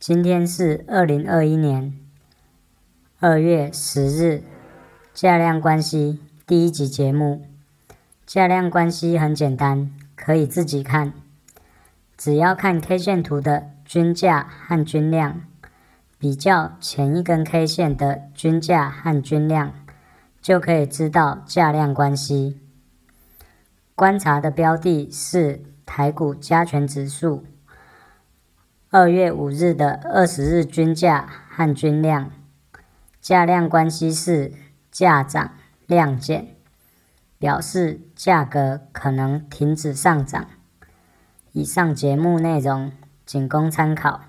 今天是二零二一年二月十日，价量关系第一集节目。价量关系很简单，可以自己看，只要看 K 线图的均价和均量，比较前一根 K 线的均价和均量，就可以知道价量关系。观察的标的是台股加权指数。二月五日的二十日均价和均量，价量关系是价涨量减，表示价格可能停止上涨。以上节目内容仅供参考。